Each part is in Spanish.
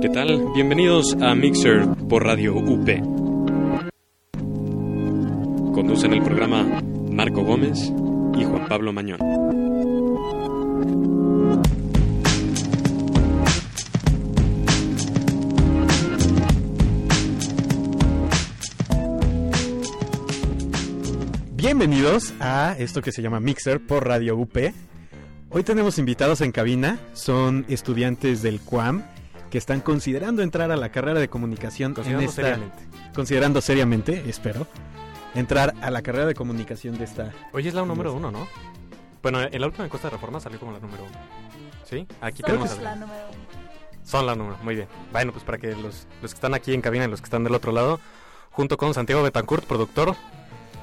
¿Qué tal? Bienvenidos a Mixer por Radio UP. Conducen el programa Marco Gómez y Juan Pablo Mañón. Bienvenidos a esto que se llama Mixer por Radio UP. Hoy tenemos invitados en cabina, son estudiantes del CUAM que están considerando entrar a la carrera de comunicación Considerando en esta, seriamente. considerando seriamente, espero, entrar a la carrera de comunicación de esta. Hoy es la número uno, ¿no? Bueno, en la última encuesta de reforma salió como la número uno. ¿Sí? Aquí tenemos Somos a- la número uno. Son la número, muy bien. Bueno, pues para que los, los que están aquí en cabina y los que están del otro lado, junto con Santiago Betancourt, productor,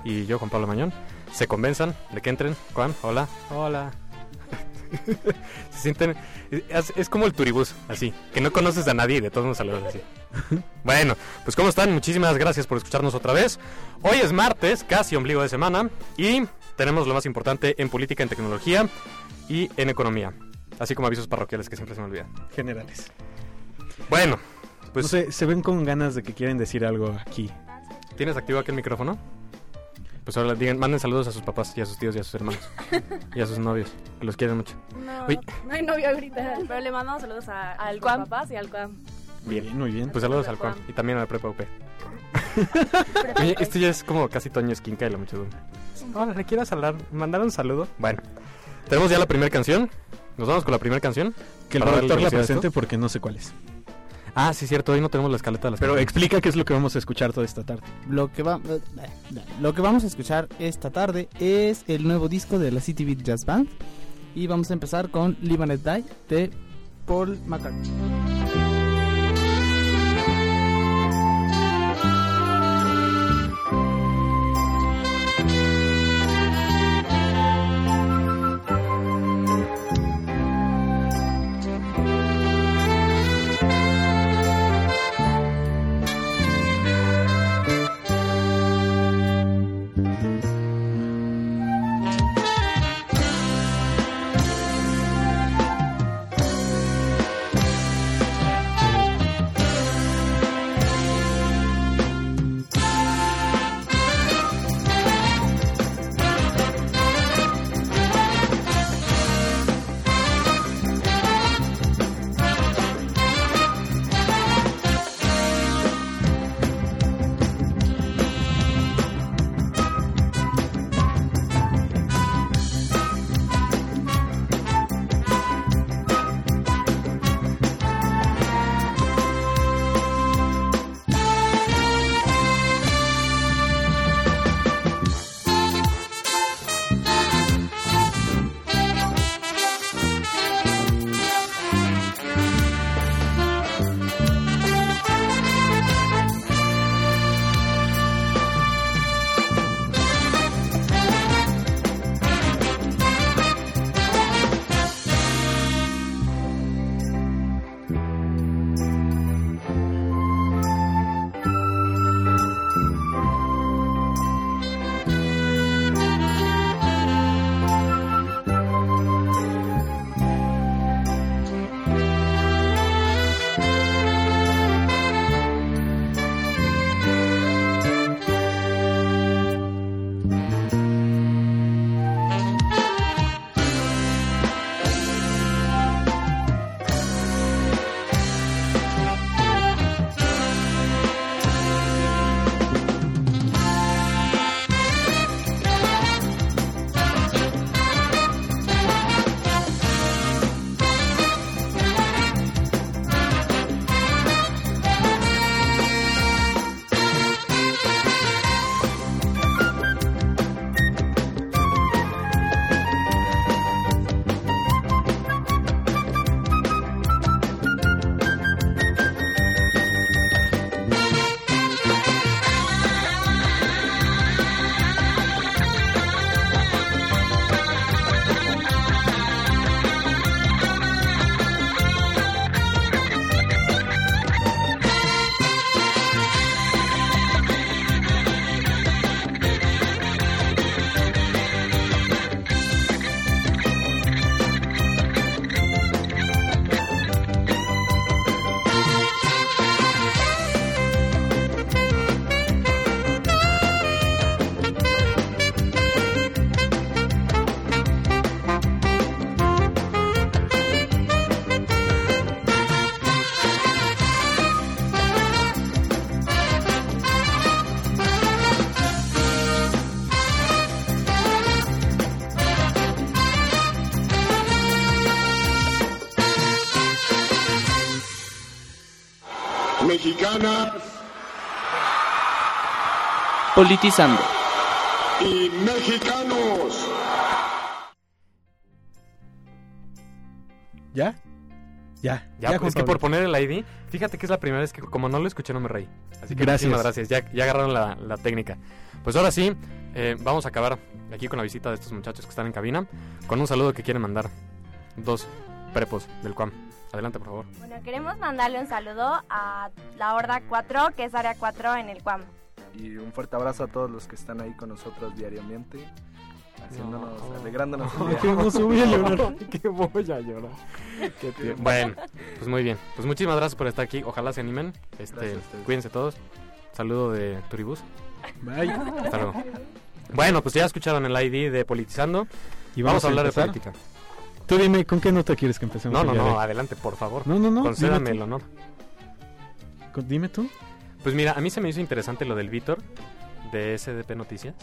y yo, Juan Pablo Mañón, se convenzan de que entren. Juan, hola. Hola. se sienten... Es, es como el turibús, así, que no conoces a nadie y de todos nos saludas así. bueno, pues ¿cómo están? Muchísimas gracias por escucharnos otra vez. Hoy es martes, casi ombligo de semana, y tenemos lo más importante en política, en tecnología y en economía. Así como avisos parroquiales que siempre se me olvidan. Generales. Bueno, pues no sé, se ven con ganas de que quieren decir algo aquí. ¿tienes activo aquel micrófono? Pues ahora digan, manden saludos a sus papás y a sus tíos y a sus hermanos y a sus novios, que los quieren mucho. No, Uy. no hay novio ahorita, pero le mandamos saludos a, a los Cuam. papás y al Cuam. Bien, muy bien. Pues saludos al Juan y también a la prepa UP. Oye, esto ya es como casi Toño Esquinca y la muchedumbre. Hola, ¿le quieres hablar? ¿Mandar un saludo? Bueno, tenemos ya la primera canción. Nos vamos con la primera canción. Que el productor la esto. presente porque no sé cuál es. Ah, sí, cierto, hoy no tenemos la escaleta de las Pero canciones. explica qué es lo que vamos a escuchar toda esta tarde. Lo que, va, eh, lo que vamos a escuchar esta tarde es el nuevo disco de la City Beat Jazz Band. Y vamos a empezar con Live and Die de Paul McCartney. Mexicanas Politizando. y mexicanos. ¿Ya? Ya. Ya, Juan es que por poner el ID, fíjate que es la primera vez que como no lo escuché no me reí. Así que Gracias. muchísimas gracias, ya, ya agarraron la, la técnica. Pues ahora sí, eh, vamos a acabar aquí con la visita de estos muchachos que están en cabina, con un saludo que quieren mandar dos prepos del CUAM. Adelante, por favor. Bueno, queremos mandarle un saludo a la Horda 4, que es área 4 en el CUAM. Y un fuerte abrazo a todos los que están ahí con nosotros diariamente, haciéndonos, No. alegrándonos el Ay, día. qué hermoso, voy a llorar. que voy a llorar. Bueno, pues muy bien. Pues muchísimas gracias por estar aquí. Ojalá se animen. Este, cuídense todos. Saludo de Turibus. Bye. Hasta luego. Bueno, pues ya escucharon el ID de Politizando. Y Vamos, a hablar empezar. de política. Tú dime, ¿con qué nota quieres que empecemos? No, no, no, adelante, por favor. No, no, no. Concédame el honor. Dime tú. Pues mira, a mí se me hizo interesante lo del Víctor de SDP Noticias.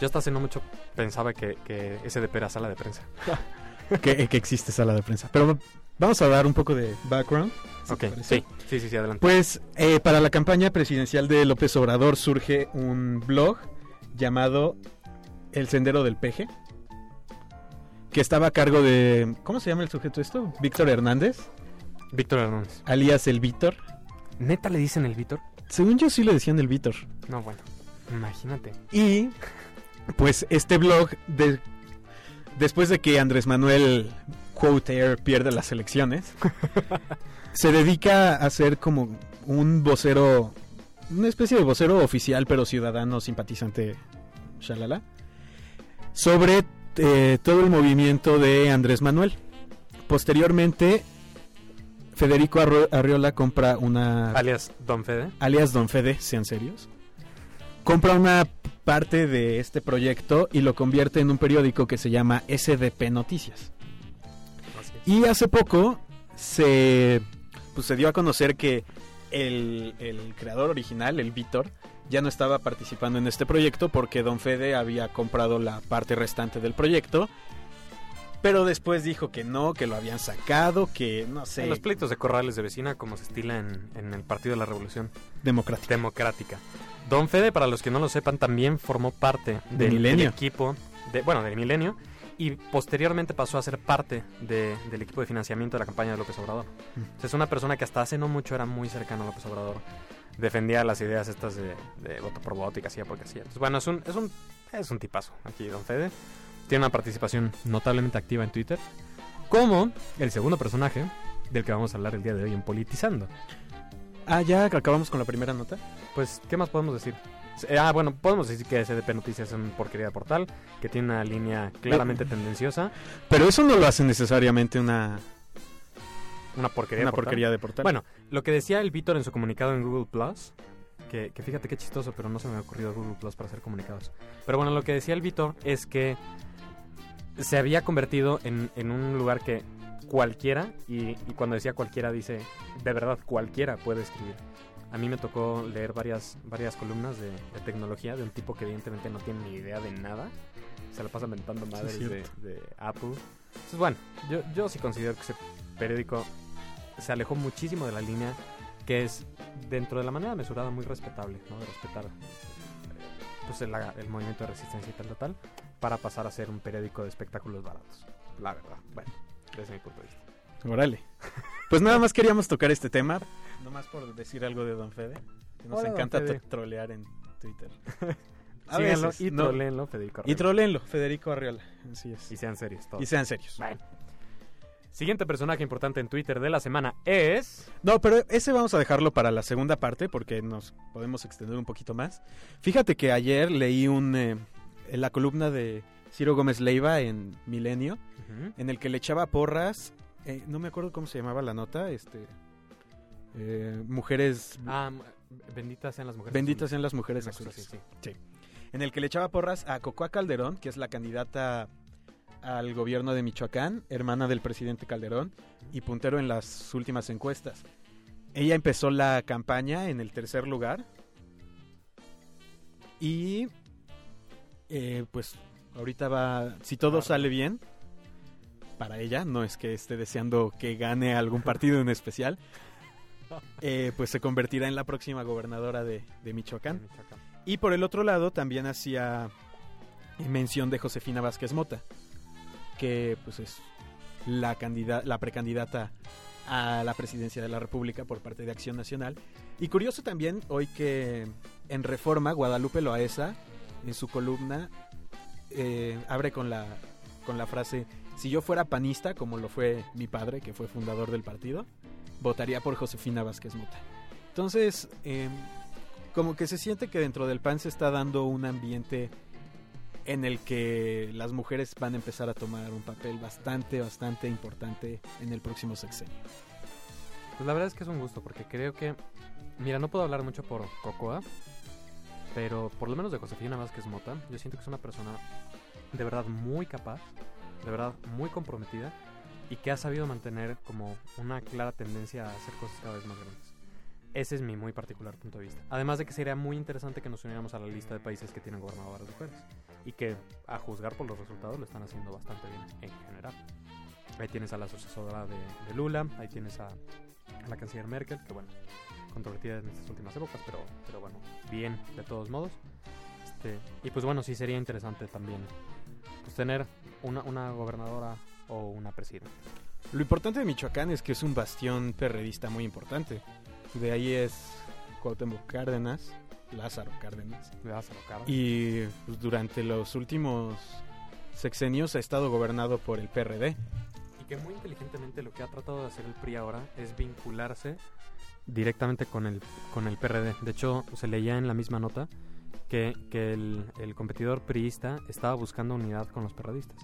Yo hasta hace no mucho pensaba que, que SDP era sala de prensa. que, que existe sala de prensa. Pero vamos a dar un poco de background. si ok, sí, sí, sí, adelante. Pues eh, para la campaña presidencial de López Obrador surge un blog llamado El Sendero del Peje, que estaba a cargo de... ¿Cómo se llama el sujeto esto? Víctor Hernández, Víctor Hernández. alias el Víctor. ¿Neta le dicen el Víctor? Según yo sí le decían el Víctor. No, bueno, imagínate. Y pues este blog, de, después de que Andrés Manuel Quotair pierde las elecciones, se dedica a ser como un vocero, una especie de vocero oficial, pero ciudadano simpatizante, shalala, sobre eh, todo el movimiento de Andrés Manuel. Posteriormente, Federico Arriola compra una Alias Don Fede. alias Don Fede, sean serios, compra una parte de este proyecto y lo convierte en un periódico que se llama SDP Noticias. Y hace poco se, pues, se dio a conocer que el, el creador original, el Víctor, ya no estaba participando en este proyecto porque Don Fede había comprado la parte restante del proyecto. Pero después dijo que no, que lo habían sacado, que no sé, En los pleitos de corrales de vecina, como se estila en, en el Partido de la Revolución democrático. Democrática. Don Fede, para los que no lo sepan, también formó parte del equipo, de, bueno, del Milenio, y posteriormente pasó a ser parte de- del equipo de financiamiento de la campaña de López Obrador. Mm. Es una persona que hasta hace no mucho era muy cercano a López Obrador. Defendía las ideas estas de, de voto por voto y que hacía porque hacía. Entonces, bueno, es un, es un, es un tipazo aquí, Don Fede. Tiene una participación notablemente activa en Twitter. Como el segundo personaje del que vamos a hablar el día de hoy en Politizando. Ah, ya acabamos con la primera nota. Pues, ¿qué más podemos decir? Ah, bueno, podemos decir que SDP Noticias es una porquería de portal, que tiene una línea claramente tendenciosa, Pero eso no lo hace necesariamente una, una porquería una de portal. porquería de portal. Bueno, lo que decía el Víctor en su comunicado en Google Plus, que, que fíjate qué chistoso, pero no se me ha ocurrido Google Plus para hacer comunicados. Pero bueno, lo que decía el Víctor es que se había convertido en, en un lugar que cualquiera, y, y cuando decía cualquiera dice, de verdad, cualquiera puede escribir. A mí me tocó leer varias, varias columnas de, de tecnología de un tipo que evidentemente no tiene ni idea de nada. Se la pasa inventando madres de, cierto. de Apple. Entonces, bueno, yo, yo sí considero que ese periódico se alejó muchísimo de la línea que es dentro de la manera mesurada muy respetable, ¿no? De respetar pues el, el movimiento de resistencia y tal, tal, tal, para pasar a ser un periódico de espectáculos baratos. La verdad, bueno, desde mi punto de vista. Órale. Pues nada más queríamos tocar este tema. Nomás por decir algo de Don Fede. Que nos Hola, encanta trolear en Twitter. A Síganlo veces, y no. troléenlo, Federico. Y Arreola. trolenlo, Federico Arriola. Así es. Y sean serios todos. Y sean serios. Bueno. Siguiente personaje importante en Twitter de la semana es... No, pero ese vamos a dejarlo para la segunda parte porque nos podemos extender un poquito más. Fíjate que ayer leí un eh, en la columna de Ciro Gómez Leiva en Milenio, en el que le echaba porras, eh, no me acuerdo cómo se llamaba la nota, este eh, mujeres Ah, benditas sean las mujeres. benditas azules. sean las mujeres cosa azules. así, sí. en el que le echaba porras a Cocoa Calderón, que es la candidata al gobierno de Michoacán, hermana del presidente Calderón y puntero en las últimas encuestas. Ella empezó la campaña en el tercer lugar y eh, pues ahorita va, si todo sale bien, para ella, no es que esté deseando que gane algún partido en especial, eh, pues se convertirá en la próxima gobernadora de, de Michoacán. Michoacán. Y por el otro lado también hacía mención de Josefina Vázquez Mota, que pues es la, candida- la precandidata a la presidencia de la República por parte de Acción Nacional. Y curioso también hoy que en Reforma Guadalupe Loaesa, en su columna, eh, abre con la, con la frase, si yo fuera panista, como lo fue mi padre, que fue fundador del partido, votaría por Josefina Vázquez Mota. Entonces, em, como que se siente que dentro del PAN se está dando un ambiente en el que las mujeres van a empezar a tomar un papel bastante, bastante importante en el próximo sexenio. Pues la verdad es que es un gusto porque creo que, mira, no puedo hablar mucho por Cocoa, pero por lo menos de Josefina Vázquez Mota, yo siento que es una persona de verdad muy capaz, de verdad muy comprometida y que ha sabido mantener como una clara tendencia a hacer cosas cada vez más grandes. Ese es mi muy particular punto de vista. Además de que sería muy interesante que nos uniéramos a la lista de países que tienen gobernadoras mujeres y que, a juzgar por los resultados, lo están haciendo bastante bien en general. Ahí tienes a la sucesora de, de Lula, ahí tienes a, la canciller Merkel, que bueno, controvertida en estas últimas épocas, pero, pero bueno, bien de todos modos. Este, y pues bueno, sí sería interesante también pues, tener una, una gobernadora o una presidenta. Lo importante de Michoacán es que es un bastión perredista muy importante. De ahí es Cuauhtémoc Cárdenas, Lázaro Cárdenas. Lo caro. Y pues, durante los últimos sexenios ha estado gobernado por el PRD. Y que muy inteligentemente lo que ha tratado de hacer el PRI ahora es vincularse directamente con el, con el PRD. De hecho, se leía en la misma nota que, que el, el competidor priista estaba buscando unidad con los perredistas.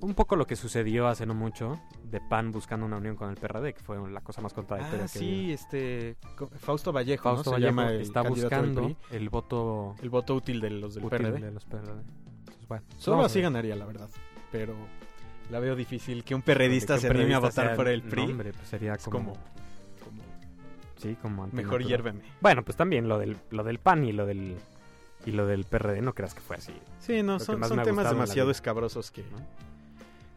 Un poco lo que sucedió hace no mucho de PAN buscando una unión con el PRD, que fue la cosa más contradictoria Ah, que sí, este Fausto Vallejo. Fausto Vallejo está buscando el voto el voto útil de los del útil PRD. de los PRD. Entonces, bueno, Solo así ganaría, la verdad. Pero la veo difícil que un perredista Que un se anime a votar por el PRI. no, hombre, pues sería como, como, como sí, como mejor hiérveme. Bueno, pues también lo del, lo del PAN y lo del y lo del PRD, no creas que fue así. Sí, no, Lo son, son temas demasiado escabrosos que, ¿no?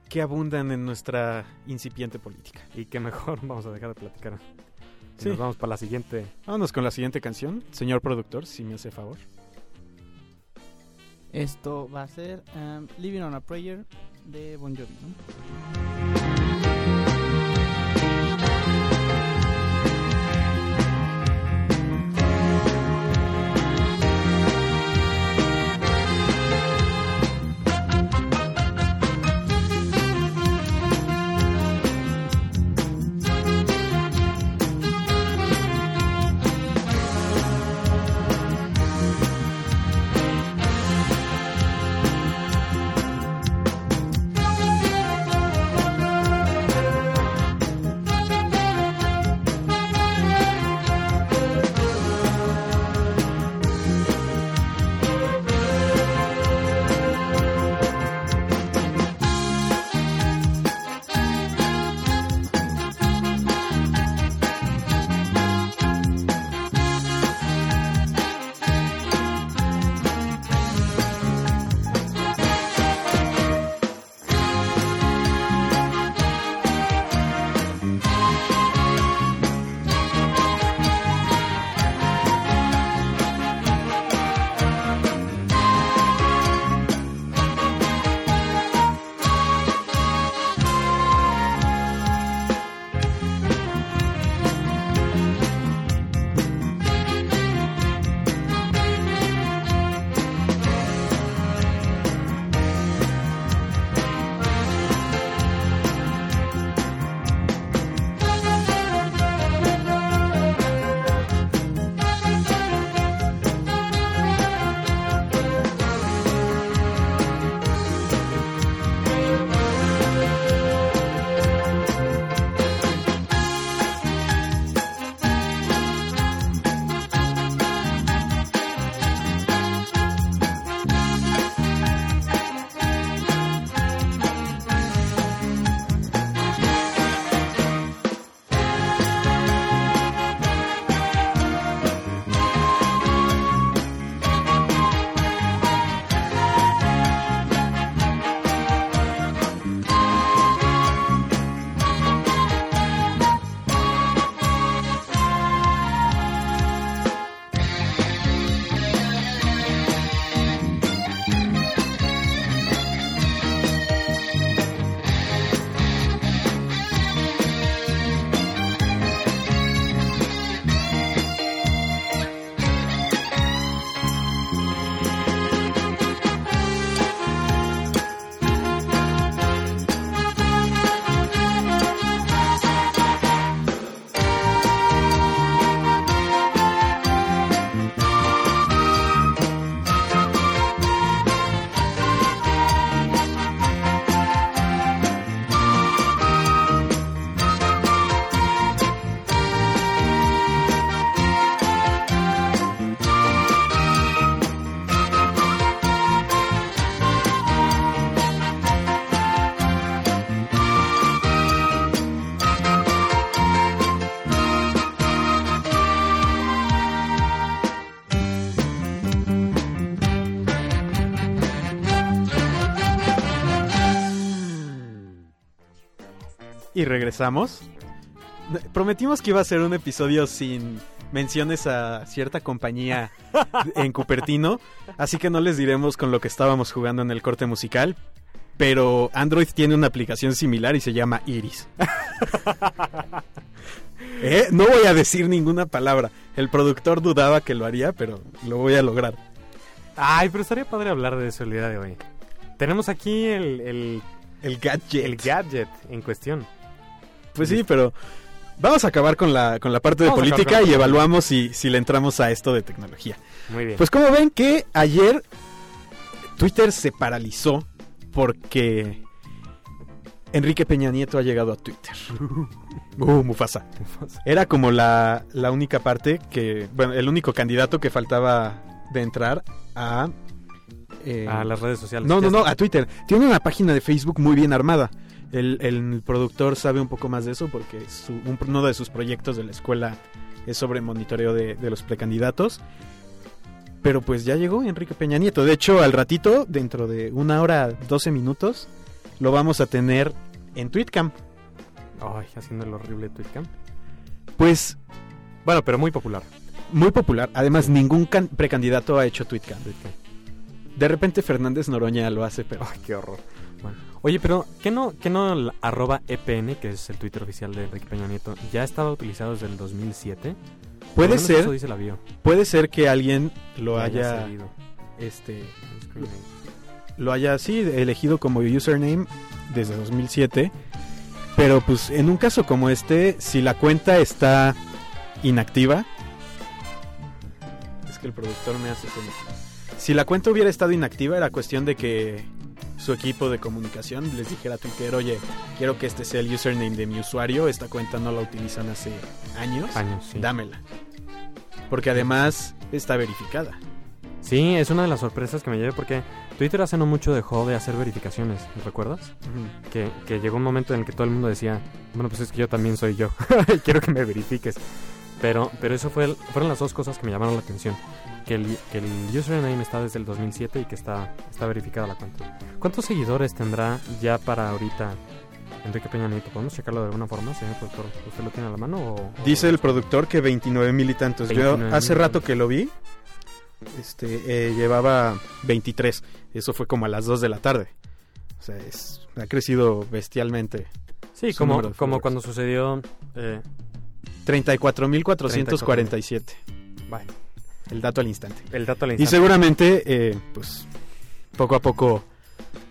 que abundan en nuestra incipiente política. Y que mejor vamos a dejar de platicar. Y Sí. Nos vamos para la siguiente. Vámonos con la siguiente canción. Señor productor, si me hace favor. Esto va a ser um, Living on a Prayer de Bon Jovi. ¿no? Y regresamos. Prometimos que iba a ser un episodio sin menciones a cierta compañía en Cupertino, así que no les diremos con lo que estábamos jugando en el corte musical, pero Android tiene una aplicación similar y se llama Iris. Eh, No voy a decir ninguna palabra. El productor dudaba que lo haría, pero lo voy a lograr. Ay, pero estaría padre hablar de eso el día de hoy. Tenemos aquí el, el, El gadget. el gadget en cuestión. Pues sí, pero vamos a acabar con la, con la parte de Vamos política y evaluamos si, si le entramos a esto de tecnología. Muy bien. Pues como ven que ayer Twitter se paralizó porque Enrique Peña Nieto ha llegado a Twitter. Uh, Mufasa. Era como la, la única parte que, bueno, el único candidato que faltaba de entrar a... eh, a las redes sociales. no, no, no, a Twitter. Tiene una página de Facebook muy bien armada. El, el productor sabe un poco más de eso porque su- un- uno de sus proyectos de la escuela es sobre monitoreo de, de los precandidatos. Pero pues ya llegó Enrique Peña Nieto. De hecho, al ratito, dentro de una hora, 12 minutos, lo vamos a tener en Tweetcam. Ay, haciendo el horrible Tweetcam. Pues Bueno, pero muy popular. muy popular. Además, ningún can- precandidato ha hecho. Tweetcam. De repente Fernández Noroña lo hace, pero... Ay, qué horror. Bueno. Oye, pero ¿qué no, qué no el arroba EPN, que es el Twitter oficial de Enrique Peña Nieto, ya estaba utilizado desde el 2007? Por Puede ser, Eso dice la bio. puede ser que alguien lo Que haya, este, lo haya sí elegido como username desde 2007 pero pues en un caso como este si la cuenta está inactiva es que el productor me hace si la cuenta hubiera estado inactiva era cuestión de que su equipo de comunicación les dijera a Twitter oye quiero que este sea el username de mi usuario esta cuenta no la utilizan hace años Años, sí. dámela porque además está verificada Sí, es una de las sorpresas que me llevé porque Twitter hace no mucho dejó de hacer verificaciones, ¿recuerdas? Que, que llegó un momento en el que todo el mundo decía, bueno, pues es que yo también soy yo, y quiero que me verifiques. Pero, pero eso fue el- fueron las dos cosas que me llamaron la atención. Que el, que el username está desde el 2007 y que está, está verificada la cuenta. ¿Cuántos seguidores tendrá ya para ahorita Enrique Peña Nieto? ¿Podemos checarlo de alguna forma, señor productor? ¿Usted lo tiene a la mano o...? o- Dice el productor que 29 mil y tantos. Yo 29 hace rato que lo vi, este, eh, llevaba 23. Eso fue como a las 2 de la tarde. O sea, es, ha crecido bestialmente. Sí, como, como cuando sucedió... Eh, 34.447. vaya, El dato al instante. el dato al Y instante. seguramente, eh, pues, poco a poco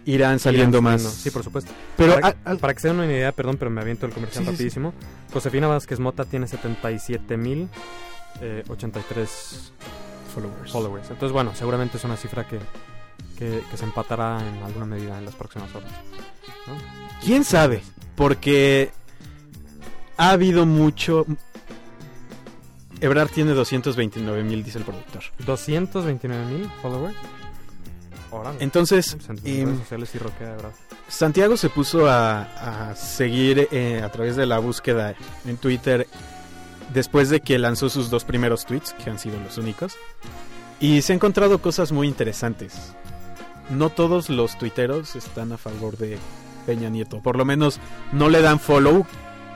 irán saliendo Irán más. Sí, por supuesto. Pero para, a- al- para que se den una idea, perdón, pero me aviento el comercial Sí, sí, sí. rapidísimo. Josefina Vázquez Mota tiene 77 mil eh, 83 followers. followers. Entonces, bueno, seguramente es una cifra que, que, que se empatará en alguna medida en las próximas horas. ¿no? ¿Quién sabe? Porque ha habido mucho... Ebrard tiene 229 mil, dice el productor. 229 mil followers. Órale. Entonces, sociales sí roquea. Santiago se puso a, a seguir eh, a través de la búsqueda en Twitter después de que lanzó sus dos primeros tweets, que han sido los únicos. Y se ha encontrado cosas muy interesantes. No todos los tuiteros están a favor de Peña Nieto. Por lo menos no le dan follow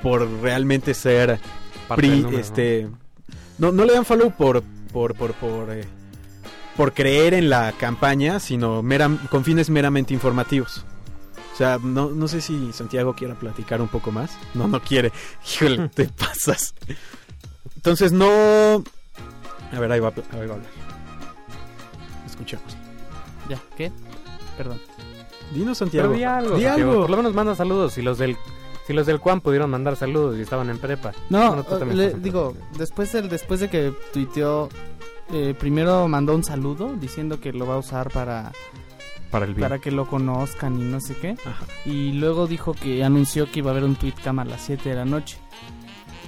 por realmente ser Parte pri- del número, ¿no? este ¿no? No le dan follow por por por por eh, por creer en la campaña sino meram- con fines meramente informativos o sea no, no sé si Santiago quiera platicar un poco más no no quiere híjole te pasas entonces no a ver ahí va, a- ahí va a hablar escuchemos Ya, ¿qué? Perdón. dinos Santiago Pero di algo, Santiago. Por lo menos manda saludos. Si los del si los del Juan pudieron mandar saludos y estaban en prepa. No, tú le- digo, después, del, después de que tuiteó, eh, primero mandó un saludo diciendo que lo va a usar para, para el para que lo conozcan y no sé qué. Ajá. Y luego dijo que anunció que iba a haber un tweetcam a las 7 de la noche.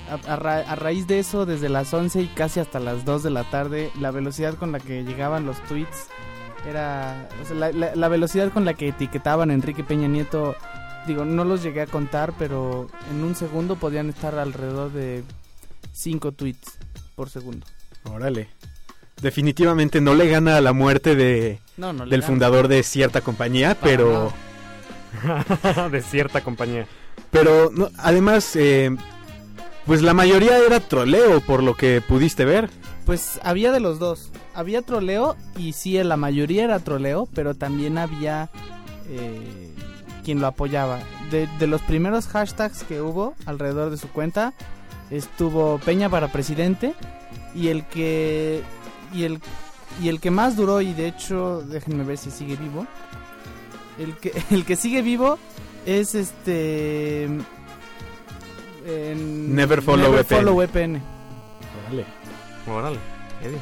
A, a ra- a raíz de eso, desde las 11 y casi hasta las 2 de la tarde, la velocidad con la que llegaban los tweets era... o sea, la, la- la velocidad con la que etiquetaban a Enrique Peña Nieto, digo, no los llegué a contar, pero en un segundo podían estar alrededor de 5 tweets por segundo. órale definitivamente no le gana a la muerte de No, no le del gana. fundador de cierta compañía Para pero de cierta compañía. Pero no, además, eh, pues la mayoría era troleo, por lo que pudiste ver. Pues había de los dos. Había troleo y sí, la mayoría era troleo, pero también había eh, quien lo apoyaba. De, de los primeros hashtags que hubo alrededor de su cuenta, estuvo Peña para presidente y el que y el y el que más duró y de hecho déjenme ver si sigue vivo el que el que sigue vivo es este en- Never Follow Never VPN. Follow VPN. Órale. Órale, Eddie.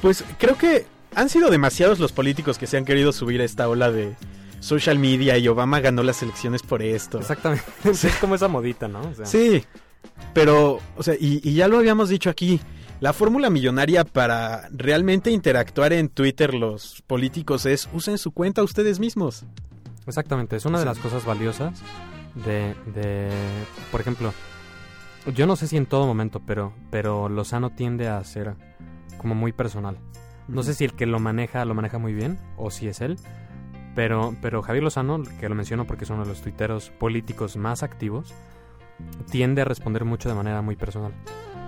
Pues creo que han sido demasiados los políticos que se han querido subir a esta ola de social media y Obama ganó las elecciones por esto. Exactamente. es como esa modita, ¿no? O sea, Sí, pero, o sea, y, y ya lo habíamos dicho aquí, la fórmula millonaria para realmente interactuar en Twitter los políticos es usen su cuenta ustedes mismos. Exactamente, es una de las cosas valiosas de, de, por ejemplo, yo no sé si en todo momento, pero, pero Lozano tiende a ser como muy personal. No sé si el que lo maneja lo maneja muy bien o si es él, pero, pero Javier Lozano, que lo menciono porque es uno de los tuiteros políticos más activos, tiende a responder mucho de manera muy personal.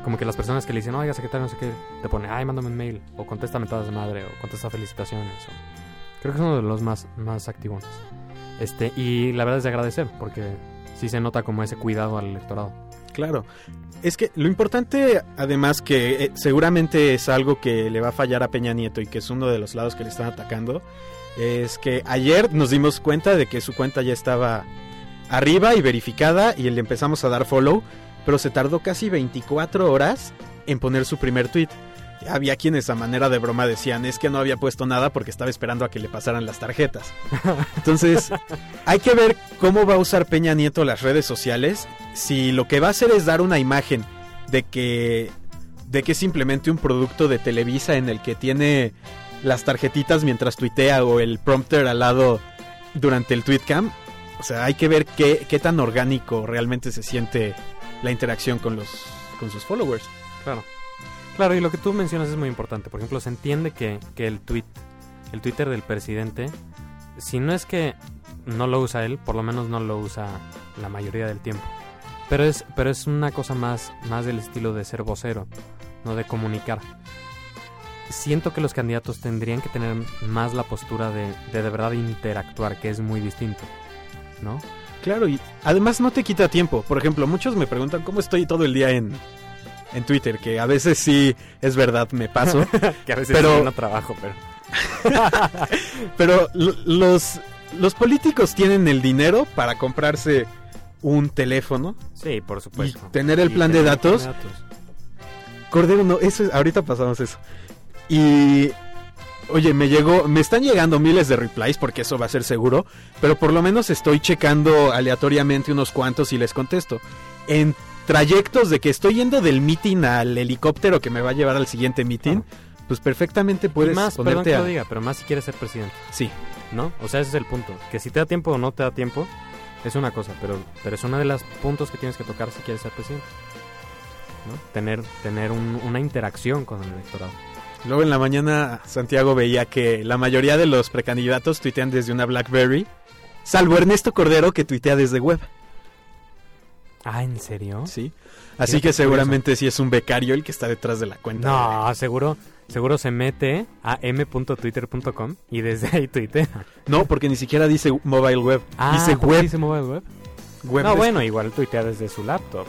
Como que las personas que le dicen, oiga, secretario, no sé qué, te pone, ay, mándame un mail, o contesta mentadas de madre, o contesta felicitaciones. o- Creo que es uno de los más, más activos. Este, y la verdad es de agradecer, porque sí se nota como ese cuidado al electorado. Claro. Es que lo importante, además, que eh, seguramente es algo que le va a fallar a Peña Nieto y que es uno de los lados que le están atacando, es que ayer nos dimos cuenta de que su cuenta ya estaba arriba y verificada y le empezamos a dar follow, pero se tardó casi 24 horas en poner su primer tweet. Había quienes a manera de broma decían es que no había puesto nada porque estaba esperando a que le pasaran las tarjetas. Entonces, hay que ver cómo va a usar Peña Nieto las redes sociales. Si lo que va a hacer es dar una imagen de que de que es simplemente un producto de Televisa en el que tiene las tarjetitas mientras tuitea o el prompter al lado durante el tweetcam. O sea, hay que ver qué, qué tan orgánico realmente se siente la interacción con los con sus followers. Claro. Claro, y lo que tú mencionas es muy importante. Por ejemplo, se entiende que, que el tweet, el Twitter del presidente, si no es que no lo usa él, por lo menos no lo usa la mayoría del tiempo. Pero es, pero es una cosa más, más del estilo de ser vocero, no de comunicar. Siento que los candidatos tendrían que tener más la postura de de, de verdad interactuar, que es muy distinto, ¿no? Claro, y además no te quita tiempo. Por ejemplo, muchos me preguntan cómo estoy todo el día en, en Twitter, que a veces sí es verdad, me paso. Que a veces Pero- sí no trabajo, pero... Pero lo- los, los políticos tienen el dinero para comprarse un teléfono. Sí, por supuesto. Y tener el plan de tener datos. de datos. Cordero, no, eso es- ahorita pasamos eso. Y oye, me llegó, me están llegando miles de replies porque eso va a ser seguro, pero por lo menos estoy checando aleatoriamente unos cuantos y les contesto. En trayectos de que estoy yendo del meeting al helicóptero que me va a llevar al siguiente meeting, pues perfectamente Y puedes más, perdón ponerte que a lo diga, pero más si quieres ser presidente, Sí, ¿no? O sea, ese es el punto. Que si te da tiempo o no te da tiempo, es una cosa, pero, pero es uno de los puntos que tienes que tocar si quieres ser presidente. ¿no? Tener, tener un- una interacción con el electorado. Luego en la mañana Santiago veía que la mayoría de los precandidatos tuitean desde una BlackBerry, salvo Ernesto Cordero que tuitea desde web. Ah, ¿en serio? Sí. Así que curioso. seguramente sí es un becario el que está detrás de la cuenta. No, seguro, seguro se mete a m.twitter.com y desde ahí tuitea. No, porque ni siquiera dice mobile web. dice ¿por qué web. dice mobile web? web no, bueno, igual tuitea desde su laptop.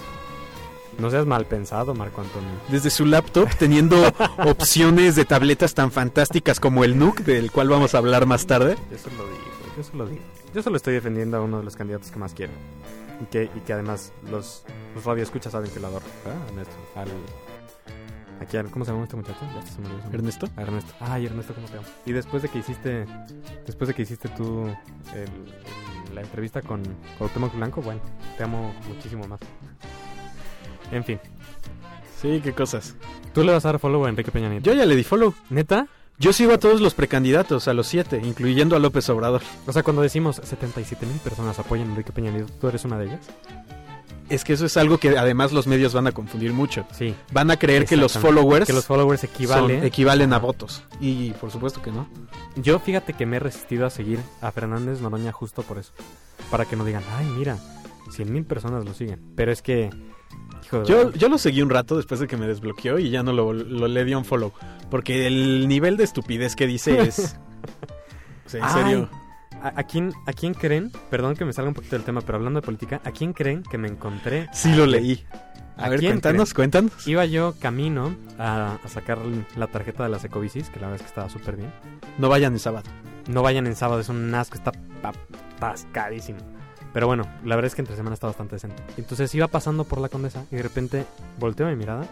No seas mal pensado, Marco Antonio. Desde su laptop, teniendo opciones de tabletas tan fantásticas como el Nook, del cual vamos a hablar más tarde. Yo solo digo, yo solo digo. Yo solo estoy defendiendo a uno de los candidatos que más quiero. Y que, y que además los, los radioescuchas saben que lo adoro. ¿verdad? Ernesto. Al, aquí, al- ¿Cómo se llama este muchacho? Ya se me olvidó. Ernesto. A Ernesto. Ay, Ernesto, ¿cómo te llamas? Y después de que hiciste, después de que hiciste tú el- el- la entrevista con Cuauhtémoc Blanco, bueno, te amo muchísimo más. En fin, Sí, qué cosas. tú le vas a dar follow a Enrique Peña Nieto. Yo ya le di follow. ¿Neta? Yo sigo a todos los precandidatos, a los siete, incluyendo a López Obrador. O sea, cuando decimos 77 mil personas apoyan a Enrique Peña Nieto, ¿tú eres una de ellas? Es que eso es algo que además los medios van a confundir mucho. Sí. Van a creer que los followers Que los followers son- equivalen. equivalen a votos. Y por supuesto que no. Yo fíjate que me he resistido a seguir a Fernández Noroña justo por eso. Para que no digan, ay, mira, 100 mil personas lo siguen. Pero es que, hijo de Yo, yo lo seguí un rato después de que me desbloqueó y ya no lo, lo le di un follow. Porque el nivel de estupidez que dice es... o sea, en Ay, serio. ¿a, a quién, ¿A quién creen? Perdón que me salga un poquito del tema, pero hablando de política, ¿a quién creen que me encontré? Sí lo leí. A ¿A ver, cuéntanos, cuéntanos. Iba yo camino a, a sacar la tarjeta de las ecobicis, que la verdad es que estaba súper bien. No vayan el sábado. No vayan en sábado, es un asco, está atascadísimo. Pero bueno, la verdad es que entre semana está bastante decente. Entonces iba pasando por la condesa y de repente volteo mi mirada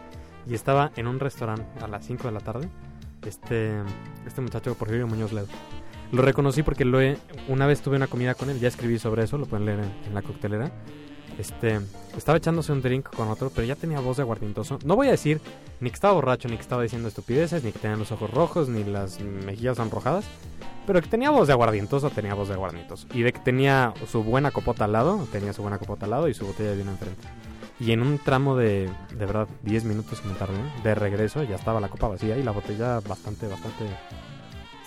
y estaba en un restaurante a las 5 de la tarde. Este, este muchacho, Porfirio Muñoz Ledo. Lo reconocí porque lo he, una vez tuve una comida con él, ya escribí sobre eso, lo pueden leer en, la coctelera. Este, estaba echándose un drink con otro, pero ya tenía voz de aguardientoso. No voy a decir ni que estaba borracho, ni que estaba diciendo estupideces, ni que tenía los ojos rojos, ni las mejillas sonrojadas. Pero que tenía voz de aguardientoso, tenía voz de aguardientoso. Y de que tenía su buena copota al lado, tenía su buena copota al lado y su botella de vino enfrente. Y en un tramo de, de verdad, 10 minutos que me tardé, de regreso, ya estaba la copa vacía y la botella bastante, bastante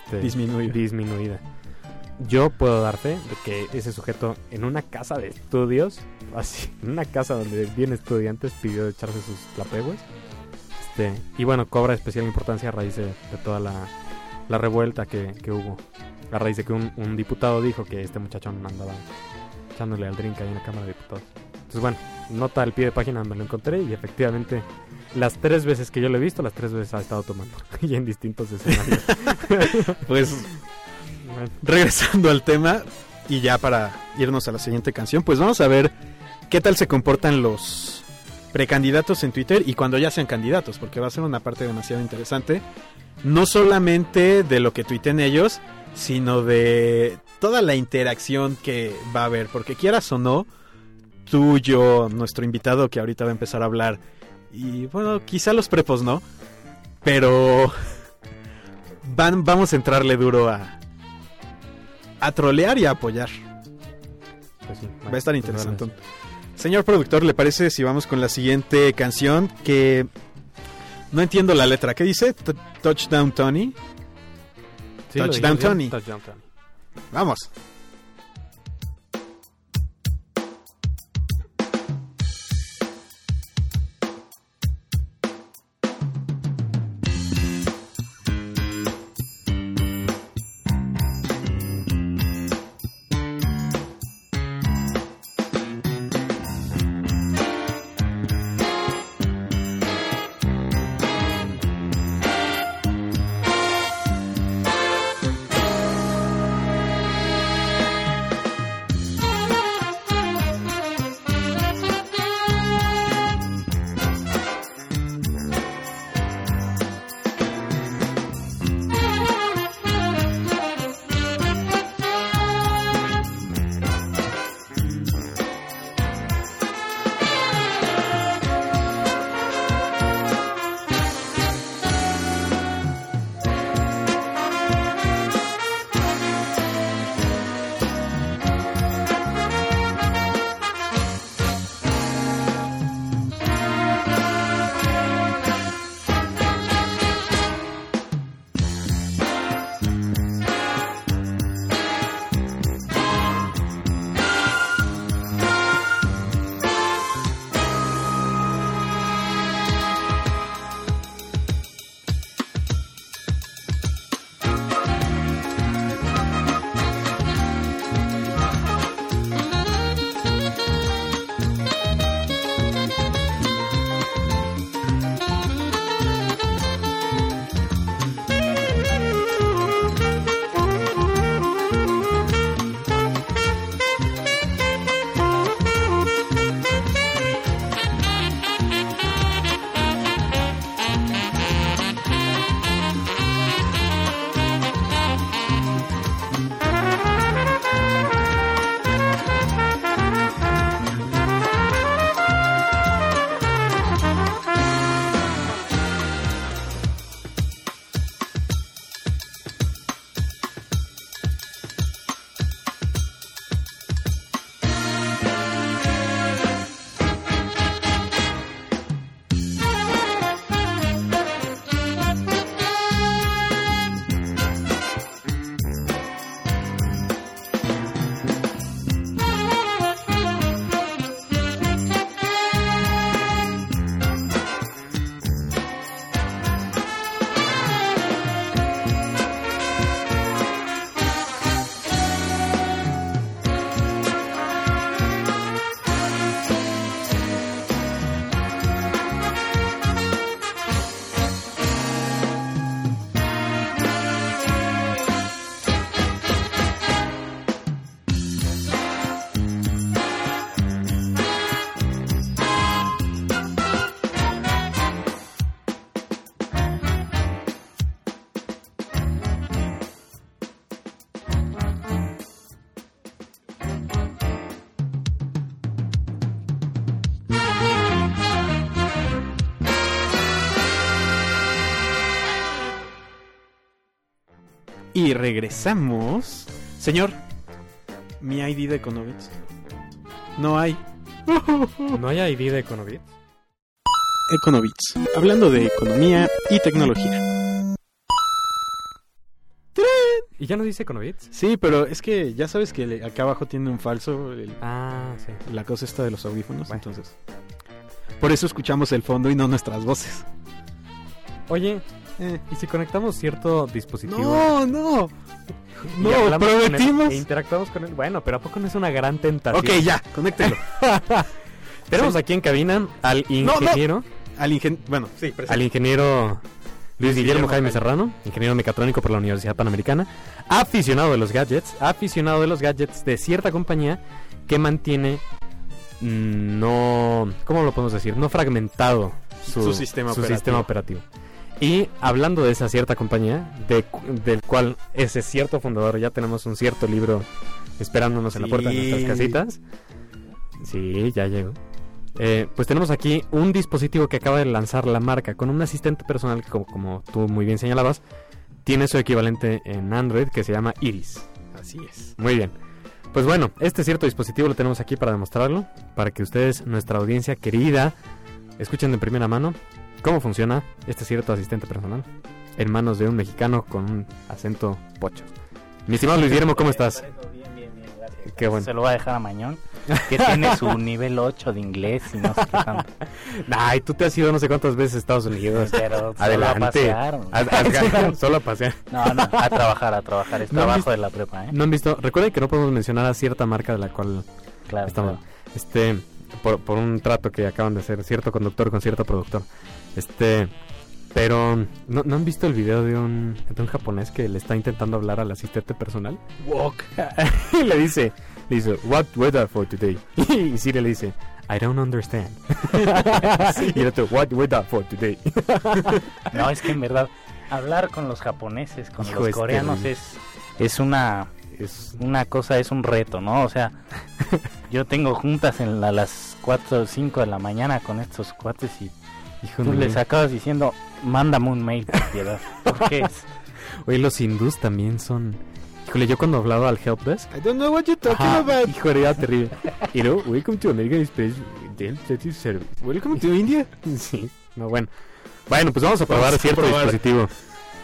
este, Disminuida. disminuida. Yo puedo dar fe de que ese sujeto en una casa de estudios, así, en una casa donde vienen estudiantes, pidió echarse sus lapegües. Este, y bueno, cobra especial importancia a raíz de, de toda la, la revuelta que, que hubo. A raíz de que un, un diputado dijo que este muchacho andaba echándole al drink ahí en la Cámara de Diputados. Entonces, bueno, nota al pie de página me lo encontré y efectivamente las tres veces que yo lo he visto, las tres veces ha estado tomando. y en distintos escenarios. Pues Bueno, regresando al tema y ya para irnos a la siguiente canción, pues vamos a ver qué tal se comportan los precandidatos en Twitter y cuando ya sean candidatos, porque va a ser una parte demasiado interesante, no solamente de lo que tuiten ellos, sino de toda la interacción que va a haber, porque quieras o no, tú, yo, nuestro invitado que ahorita va a empezar a hablar, y bueno, quizá los prepos no, pero van, vamos a entrarle duro a, a trolear y a apoyar. pues sí, Va a estar pues interesante. Señor productor, ¿le parece si vamos con la siguiente canción que no entiendo la letra? ¿Qué dice? Touchdown Tony. Sí, Touchdown Tony. Touchdown Tony. Vamos. Y regresamos. Señor, mi ID de Econovits. No hay. ¿No hay ID de Econovit? Econovits. Hablando de economía y tecnología. ¿Y ya no dice Econovit? Sí, pero es que ya sabes que acá abajo tiene un falso. el- Ah, sí. la cosa está de los audífonos, Bueno. entonces. Por eso escuchamos el fondo y no nuestras voces. Oye, Eh. ¿y si conectamos cierto dispositivo? No, no. No, prometimos. e interactuamos con él. Bueno, pero ¿a poco no es una gran tentación? Ok, ya, conéctelo. Tenemos Sí. aquí en cabina al ingeniero, Al ingen... Bueno, sí, al ingeniero Luis Guillermo Jaime Serrano, ingeniero mecatrónico por la Universidad Panamericana, aficionado de los gadgets, aficionado de los gadgets de cierta compañía que mantiene mm, no, ¿cómo lo podemos decir? No fragmentado su, Su sistema su operativo. sistema operativo. Y hablando de esa cierta compañía, de, del cual ese cierto fundador ya tenemos un cierto libro esperándonos en la puerta de nuestras casitas. Sí, ya llegó. Eh, pues tenemos aquí un dispositivo que acaba de lanzar la marca con un asistente personal que, como, como tú muy bien señalabas, tiene su equivalente en Android que se llama Iris. Así es. Muy bien. Pues bueno, este cierto dispositivo lo tenemos aquí para demostrarlo, para que ustedes, nuestra audiencia querida, escuchen de primera mano cómo funciona este cierto asistente personal en manos de un mexicano con un acento pocho. Mi estimado Luis Guillermo, ¿cómo estás? Bien, bien, bien, gracias. Qué bueno. Se lo va a dejar a Mañón, que tiene su nivel 8 de inglés y no sé qué tanto. Ay, tú te has ido no sé cuántas veces a Estados Unidos. Pero solo a Adelante. pasear. Haz- haz- Solo a pasear. No, no, a trabajar, a trabajar. Es No trabajo visto- de la prepa, ¿eh? No han visto. Recuerden que no podemos mencionar a cierta marca de la cual Claro, estamos. claro. Este, por, por un trato que acaban de hacer cierto conductor con cierto productor. Este, pero ¿no, ¿no han visto el video de un, de un japonés que le está intentando hablar al asistente personal? Walk. y le dice, le dice, what weather for today? y Siri le dice, I don't understand. y el otro, what weather for today? No, es que en verdad, hablar con los japoneses, con Hijo, los coreanos es, es una es una cosa, es un reto, ¿no? O sea, yo tengo juntas en la- las 4 o 5 de la mañana con estos cuates y hijo tú les acabas diciendo, mándame un mail, por piedad. Porque es, Oye, los hindús también son... Híjole, yo cuando hablaba al helpdesk, I don't know what you're talking Ajá, about. hijo, era terrible. Y luego, welcome to American Express Del Service. Welcome to India. Sí, no, bueno. Bueno, pues vamos a probar Vamos a cierto probar. dispositivo.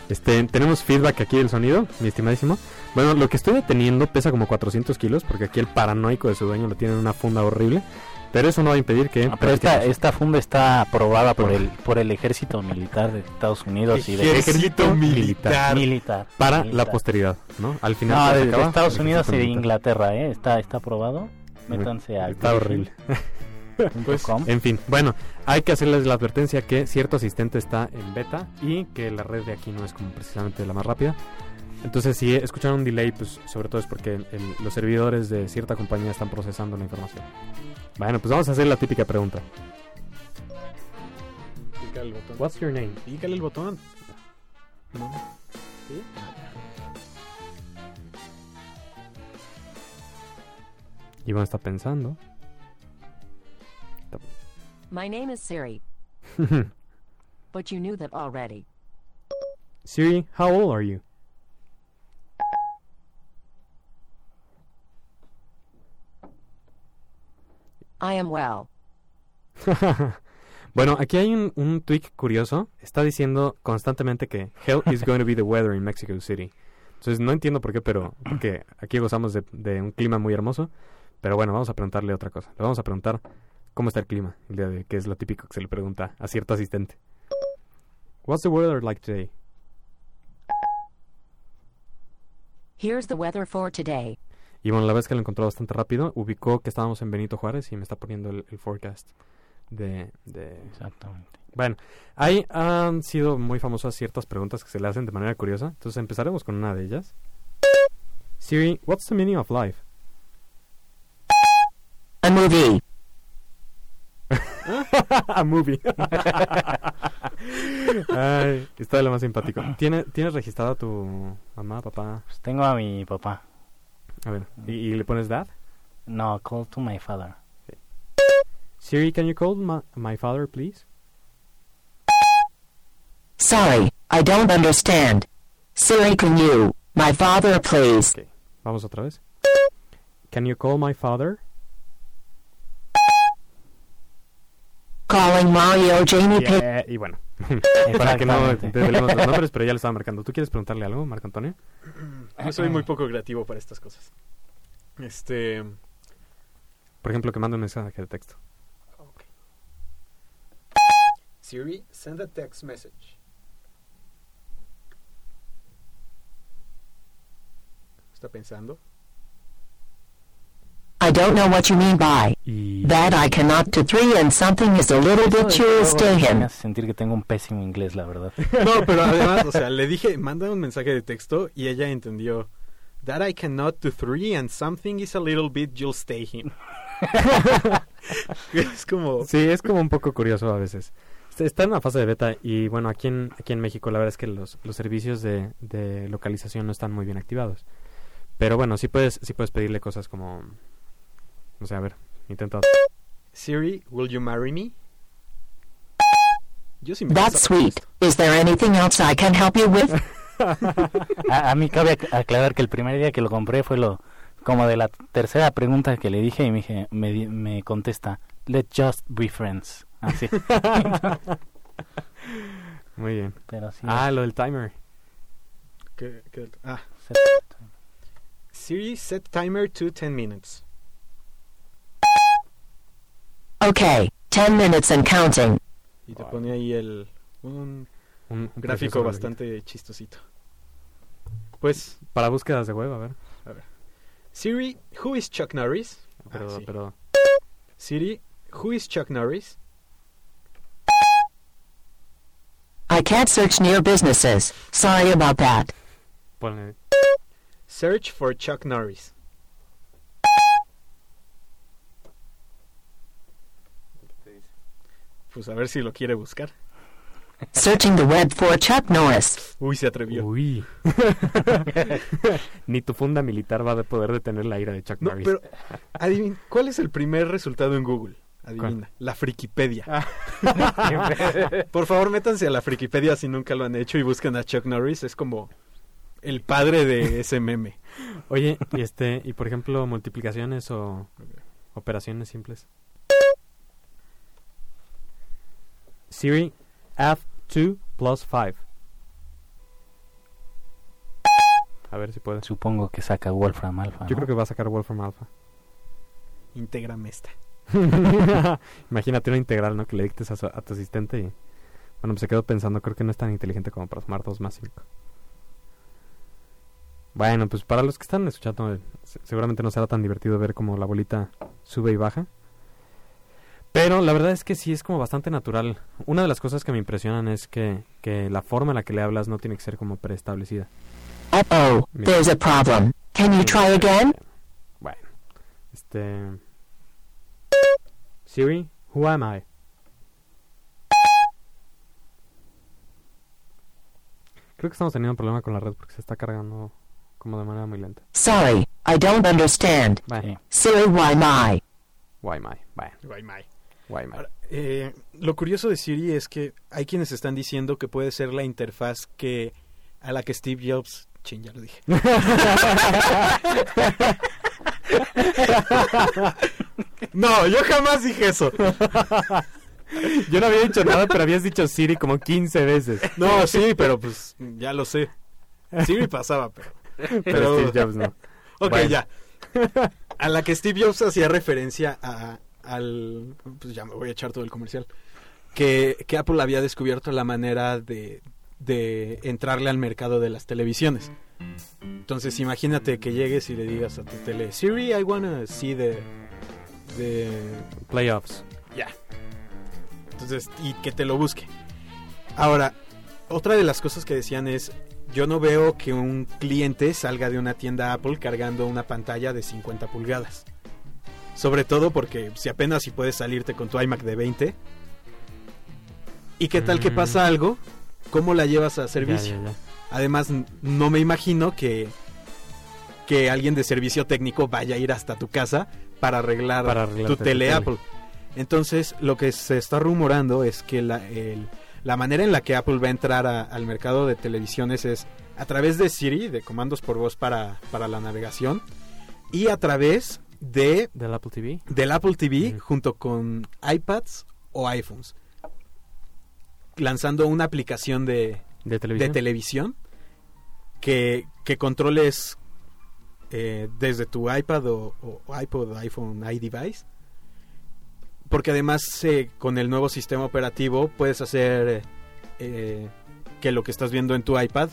Este, tenemos feedback aquí del sonido, mi estimadísimo. Bueno, lo que estoy deteniendo pesa como 400 kilos, porque aquí el paranoico de su dueño lo tiene en una funda horrible. Pero eso no va a impedir que... Ah, pero esta, practiquemos. esta funda está aprobada por el, por el ejército militar de Estados Unidos y de Ejército militar. militar. Para la posteridad, ¿no? Al final... No, de, Estados Unidos y de. Inglaterra, ¿eh? Está, está aprobado. Métanse a Está horrible. Pues. En fin, bueno, hay que hacerles la advertencia que cierto asistente está en beta y que la red de aquí no es como precisamente la más rápida. Entonces, si escucharon un delay, pues sobre todo es porque el- los servidores de cierta compañía están procesando la información. Bueno, pues vamos a hacer la típica pregunta. Pícale el botón. What's your name? Pícale el botón. No. ¿Sí? Iván está pensando. My name is Siri, but you knew that already. Siri, how old are you? I am well. bueno, aquí hay un, un tweak curioso. Está diciendo constantemente que hell is going to be the weather in Mexico City. Entonces no entiendo por qué, pero porque aquí gozamos de, de un clima muy hermoso. Pero bueno, vamos a preguntarle otra cosa. Le vamos a preguntar cómo está el clima el día de hoy, que es lo típico que se le pregunta a cierto asistente. What's the weather like today? Here's the weather for today. Y bueno, la vez que lo encontró bastante rápido, ubicó que estábamos en Benito Juárez y me está poniendo el, el forecast de, de Exactamente. Bueno, ahí han sido muy famosas ciertas preguntas que se le hacen de manera curiosa. Entonces empezaremos con una de ellas. Siri, what's the meaning of life? A movie. A movie. Ay, está de lo más simpático. ¿Tiene, ¿Tienes registrada tu mamá, papá? Pues tengo a mi papá. A ver, ¿y, y le pones dad? No, call to my father. Siri, can you call my, my father, please? Sorry, I don't understand. Siri, can you my father, please. Ok, vamos otra vez. Can you call my father? Calling Mario Jamie Y, Pitt. eh, y bueno, para que no desvelemos los nombres, pero ya le estaba marcando. ¿Tú quieres preguntarle algo, Marco Antonio? Yo soy muy poco creativo para estas cosas. Este. Por ejemplo, que mande un mensaje de texto. Siri, send a text message. Está pensando. I don't know what you mean by Y that. I cannot to three, and something is a little bit curious to Me him. hace sentir que tengo un pésimo inglés, la verdad. No, pero además, o sea, le dije, manda un mensaje de texto y ella entendió. That I cannot do three and something is a little bit you'll stay him. es como... Sí, es como un poco curioso a veces. Está- Está en una fase de beta y bueno, aquí en, aquí en México la verdad es que los, los servicios de, de localización no están muy bien activados. Pero bueno, sí puedes, sí puedes pedirle cosas como... No sé, a ver, intenta... Siri, will you marry me? Yo sí me That's sweet. Is there anything else I can help you with? A, a mí cabe ac- aclarar que el primer día que lo compré fue lo como de la tercera pregunta que le dije y me, dije, me, di- me contesta, let's just be friends. Así. Muy bien. Pero sí. Ah, lo del timer. ¿Qué- qué- ah, se- Siri, set timer to 10 minutes. Okay, ten minutes and counting. Y te pone ahí el... Un Un, un gráfico precioso relojito. bastante chistosito. Pues, Para búsquedas de web, a ver. Siri, who is Chuck Norris? Pero, Ah, sí. pero Siri, who is Chuck Norris? I can't search near businesses. Sorry about that. ponle... Search for Chuck Norris. Pues a ver si lo quiere buscar. Searching the web for Chuck Norris. Uy, se atrevió. Uy. Ni tu funda militar va a poder detener la ira de Chuck No, Norris. pero adivina, ¿cuál es el primer resultado en Google? Adivina, la Frikipedia. Por favor, métanse a la Frikipedia si nunca lo han hecho y busquen a Chuck Norris. Es como el padre de ese meme. Oye, y este, y por ejemplo, multiplicaciones o operaciones simples. Siri, add 2 plus 5. A ver si puede. Supongo que saca Wolfram Alpha. Yo ¿no? creo que va a sacar Wolfram Alpha. Intégrame esta. Imagínate una integral, ¿no? Que le dictes a, su- a tu asistente y... Bueno, pues se quedó pensando, creo que no es tan inteligente como para sumar 2 más 5. Bueno, pues para los que están escuchando, se- seguramente no será tan divertido ver cómo la bolita sube y baja. Pero la verdad es que sí es como bastante natural. Una de las cosas que me impresionan es que, que la forma en la que le hablas no tiene que ser como preestablecida. Uh-oh, there's a problem. Can you try again? Bueno, este... Siri, who am I? Creo que estamos teniendo un problema con la red porque se está cargando como de manera muy lenta. Sorry, I don't understand. Bueno, Siri, why my? why my? Bueno, why my? Ahora, eh, lo curioso de Siri es que hay quienes están diciendo que puede ser la interfaz que a la que Steve Jobs, chin, ya lo dije. no, yo jamás dije eso. Yo no había dicho nada, pero habías dicho Siri como 15 veces. No, sí, pero pues ya lo sé. Siri pasaba, pero. Pero Pero, Steve Jobs no. ok, Bueno. ya. A la que Steve Jobs hacía referencia a, al. Pues ya me voy a echar todo el comercial. Que, que Apple había descubierto la manera de, de entrarle al mercado de las televisiones. Entonces, imagínate que llegues y le digas a tu tele: Siri, I wanna see the. the Playoffs. ya. Entonces, y que te lo busque. Ahora, otra de las cosas que decían es, yo no veo que un cliente salga de una tienda Apple cargando una pantalla de 50 pulgadas. Sobre todo porque si apenas si puedes salirte con tu iMac de 20. ¿Y qué tal que Mm. pasa algo? ¿Cómo la llevas a servicio? ya, ya. Además, no me imagino que, que alguien de servicio técnico vaya a ir hasta tu casa para arreglar, Para tu tu tele tele. Apple. Entonces, lo que se está rumorando es que la, el- la manera en la que Apple va a entrar a- al mercado de televisiones es a través de Siri, de comandos por voz para, para la navegación, y a través de ¿Del Apple TV? del Apple TV junto con iPads o iPhones, lanzando una aplicación de, ¿De de televisión? que, que controles eh, desde tu iPad o, o iPod, iPhone, iDevice. Porque además eh, con el nuevo sistema operativo puedes hacer eh, que lo que estás viendo en tu iPad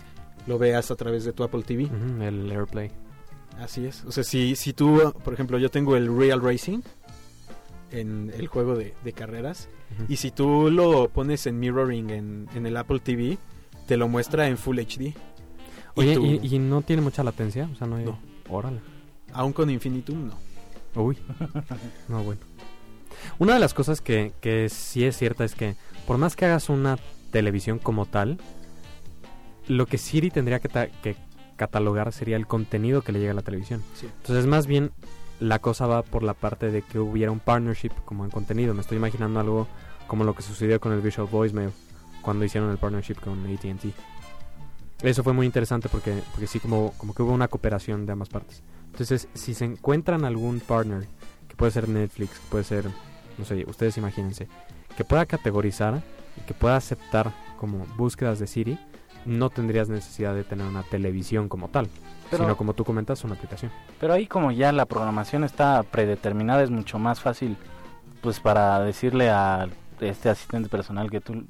lo veas a través de tu Apple TV. El AirPlay. Así es. O sea, si, si tú, por ejemplo, yo tengo el Real Racing en el juego de, de carreras. Y si tú lo pones en mirroring en, en el Apple TV, te lo muestra en Full HD. Y Oye, tú- ¿y, y no tiene mucha latencia? O sea, no hay... No. Órale. Aún con Infinitum, no. Uy. No, bueno. Una de las cosas que, que sí es cierta es que por más que hagas una televisión como tal, lo que Siri tendría que, ta- que catalogar sería el contenido que le llega a la televisión. Sí. Entonces, más bien, la cosa va por la parte de que hubiera un partnership como en contenido. Me estoy imaginando algo como lo que sucedió con el Visual Voicemail cuando hicieron el partnership con ATT. Eso fue muy interesante porque, porque sí, como, como que hubo una cooperación de ambas partes. Entonces, si se encuentran algún partner, que puede ser Netflix, que puede ser, no sé, ustedes imagínense, que pueda categorizar y que pueda aceptar como búsquedas de Siri, no tendrías necesidad de tener una televisión como tal, Pero- sino como tú comentas, una aplicación. Pero ahí como ya la programación está predeterminada es mucho más fácil pues para decirle a este asistente personal que tú,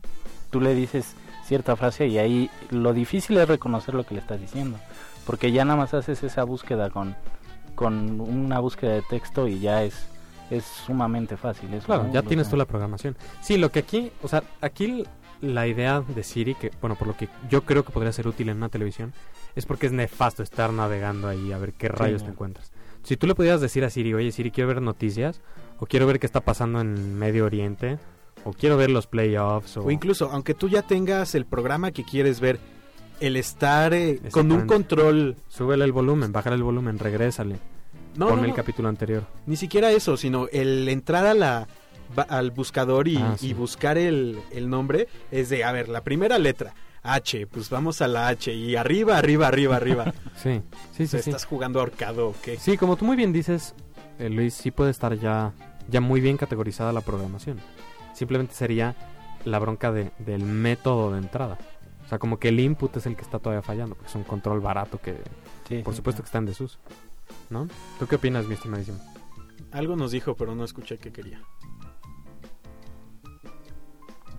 tú le dices cierta frase y ahí lo difícil es reconocer lo que le estás diciendo. Porque ya nada más haces esa búsqueda con, con una búsqueda de texto y ya es, es sumamente fácil. Es Claro, ya tienes tú la programación. Sí, lo que aquí, o sea, aquí la idea de Siri, que, bueno, por lo que yo creo que podría ser útil en una televisión, es porque es nefasto estar navegando ahí a ver qué rayos te encuentras. Si tú le pudieras decir a Siri, oye Siri, quiero ver noticias, o quiero ver qué está pasando en Medio Oriente, o quiero ver los playoffs, o... O incluso, aunque tú ya tengas el programa que quieres ver, el estar eh, con un control... Súbele el volumen, bájale el volumen, regrésale. No, ponme no, el capítulo anterior. ni siquiera eso, sino el entrar a la al buscador y, Ah, y buscar el, el nombre es de, a ver, la primera letra, H, pues vamos a la H y arriba, arriba, arriba, arriba. Sí, sí, sí. ¿Estás jugando ahorcado o qué? Sí, como tú muy bien dices, eh, Luis, sí puede estar ya, ya muy bien categorizada la programación. Simplemente sería la bronca de, del método de entrada. O sea, como que el input es el que está todavía fallando, porque es un control barato que, Sí, por supuesto, que está en desuso. ¿No? ¿Tú qué opinas, mi estimadísimo? Algo nos dijo, pero no escuché qué quería.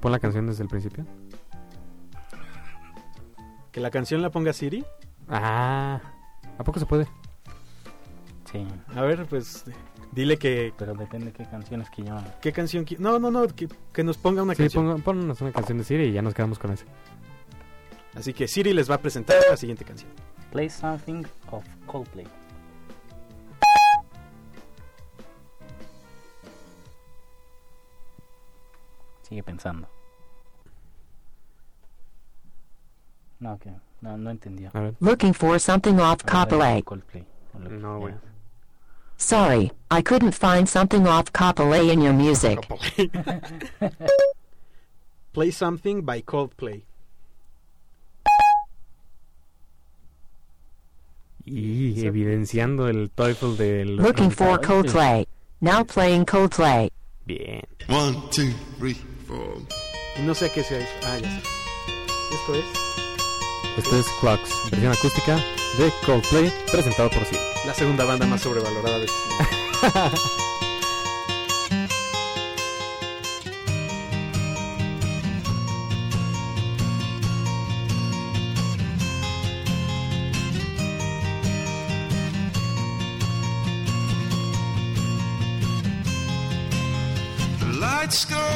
Pon la canción desde el principio. ¿Que la canción la ponga Siri? Ah, ¿a poco se puede? Sí, A ver, pues dile que... pero depende qué canciones que yo... ¿Qué canción? qui- No, no, no, que, que nos ponga una Sí, canción. ponga- ponnos una canción de Siri y ya nos quedamos con ese. Así que Siri les va a presentar la siguiente canción. Play something of Coldplay. Sigue pensando. No, que no, no entendía. Looking for something off A Coldplay. Coldplay, o lo que No, güey. sea. Sorry, I couldn't find something off Coldplay in your music. Play Something by Coldplay. Y evidenciando el TOEFL del... Looking for Coldplay. Now playing Coldplay. Bien. One, two, three, Y no sé qué sea eso. Ah, ya sé. Esto es Esto es Clocks, versión acústica de Coldplay, presentado por Siri. la segunda banda más sobrevalorada de este lights go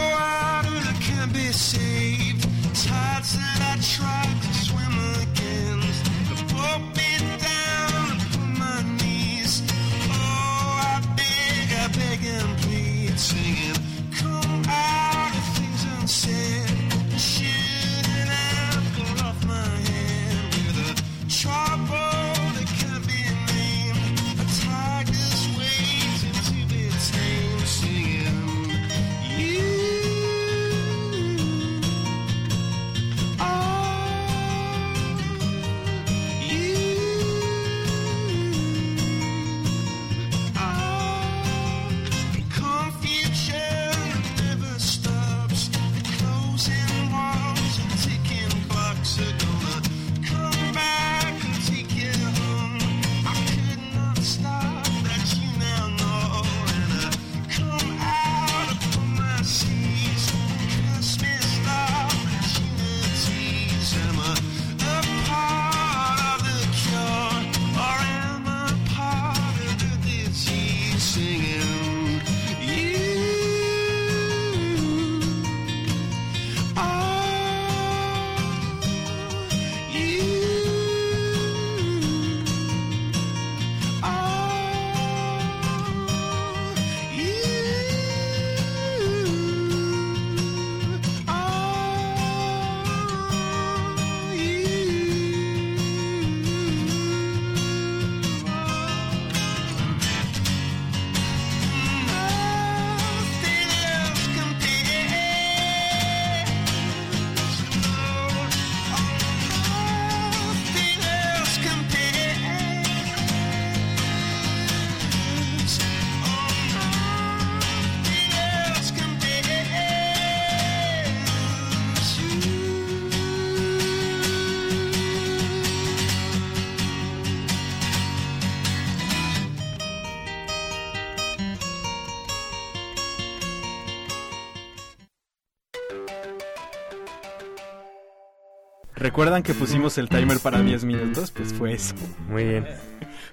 ¿Recuerdan que pusimos el timer para 10 minutos? Pues fue eso. Muy bien.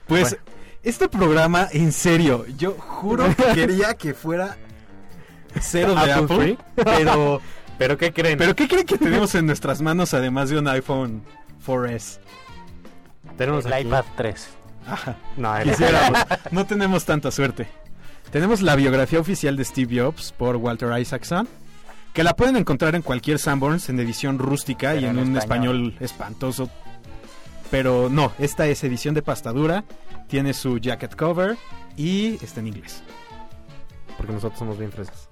Pues Bueno. este programa, en serio, yo juro que quería que fuera cero de Apple Apple, pero ¿Pero qué creen? pero ¿qué creen que tenemos en nuestras manos además de un iPhone 4S? Tenemos El aquí- iPad 3. Ajá. No, el- Quisiéramos. no tenemos tanta suerte. Tenemos la biografía oficial de Steve Jobs por Walter Isaacson, que la pueden encontrar en cualquier Sanborns en edición rústica y en, en un español. español espantoso. Pero no, esta es edición de pastadura, tiene su jacket cover y está en inglés. Porque nosotros somos bien fresas.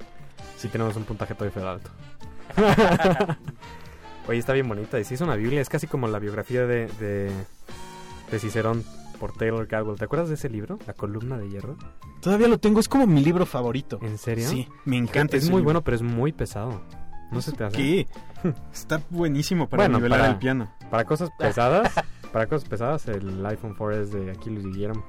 Sí tenemos un puntaje todavía feo alto. Oye, está bien bonita. Y sí es una Biblia. Es casi como la biografía de, de, de Cicerón por Taylor Caldwell. ¿Te acuerdas de ese libro? La columna de hierro. Todavía lo tengo, es como mi libro favorito. ¿En serio? Sí, me encanta. Es ese muy libro. bueno, pero es muy pesado. No se te hace. ¿Qué? Está buenísimo para Bueno, nivelar para- el piano. Para cosas pesadas, para cosas pesadas, el iPhone 4S de Aquiles Guillermo.